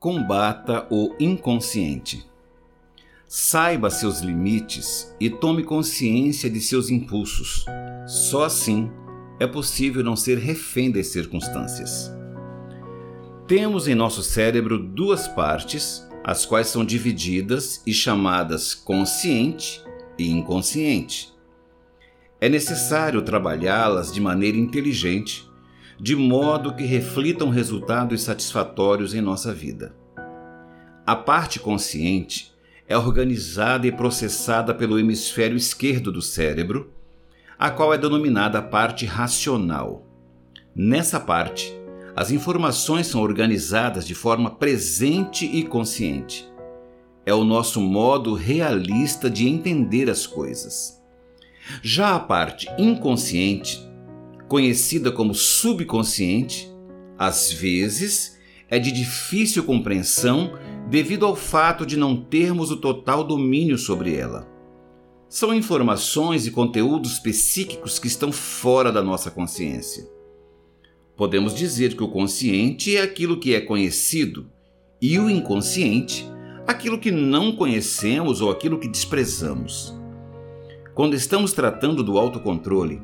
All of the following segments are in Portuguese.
Combata o inconsciente. Saiba seus limites e tome consciência de seus impulsos. Só assim é possível não ser refém das circunstâncias. Temos em nosso cérebro duas partes, as quais são divididas e chamadas consciente e inconsciente. É necessário trabalhá-las de maneira inteligente de modo que reflitam resultados satisfatórios em nossa vida. A parte consciente é organizada e processada pelo hemisfério esquerdo do cérebro, a qual é denominada parte racional. Nessa parte, as informações são organizadas de forma presente e consciente. É o nosso modo realista de entender as coisas. Já a parte inconsciente conhecida como subconsciente, às vezes é de difícil compreensão devido ao fato de não termos o total domínio sobre ela. São informações e conteúdos psíquicos que estão fora da nossa consciência. Podemos dizer que o consciente é aquilo que é conhecido e o inconsciente, aquilo que não conhecemos ou aquilo que desprezamos. Quando estamos tratando do autocontrole,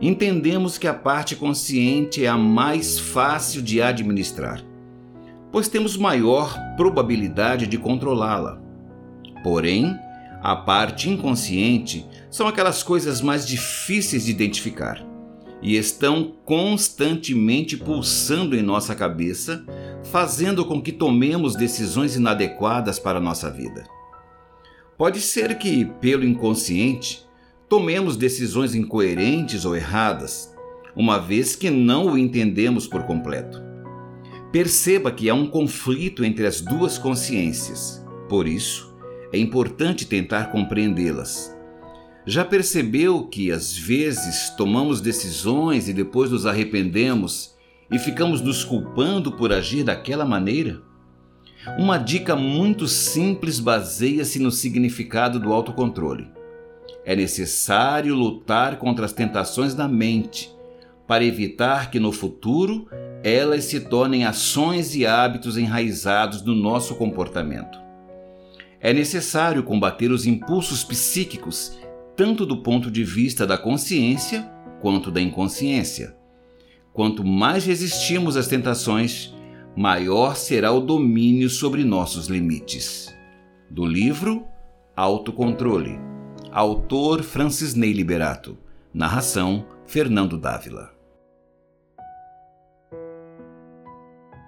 entendemos que a parte consciente é a mais fácil de administrar, pois temos maior probabilidade de controlá-la. Porém, a parte inconsciente são aquelas coisas mais difíceis de identificar e estão constantemente pulsando em nossa cabeça, fazendo com que tomemos decisões inadequadas para a nossa vida. Pode ser que, pelo inconsciente, tomemos decisões incoerentes ou erradas, uma vez que não o entendemos por completo. Perceba que há um conflito entre as duas consciências, por isso, é importante tentar compreendê-las. Já percebeu que às vezes tomamos decisões e depois nos arrependemos e ficamos nos culpando por agir daquela maneira? Uma dica muito simples baseia-se no significado do autocontrole. É necessário lutar contra as tentações da mente para evitar que no futuro elas se tornem ações e hábitos enraizados no nosso comportamento. É necessário combater os impulsos psíquicos, tanto do ponto de vista da consciência quanto da inconsciência. Quanto mais resistimos às tentações, maior será o domínio sobre nossos limites. Do livro Autocontrole Autor Francis Ney Liberato. Narração Fernando Dávila.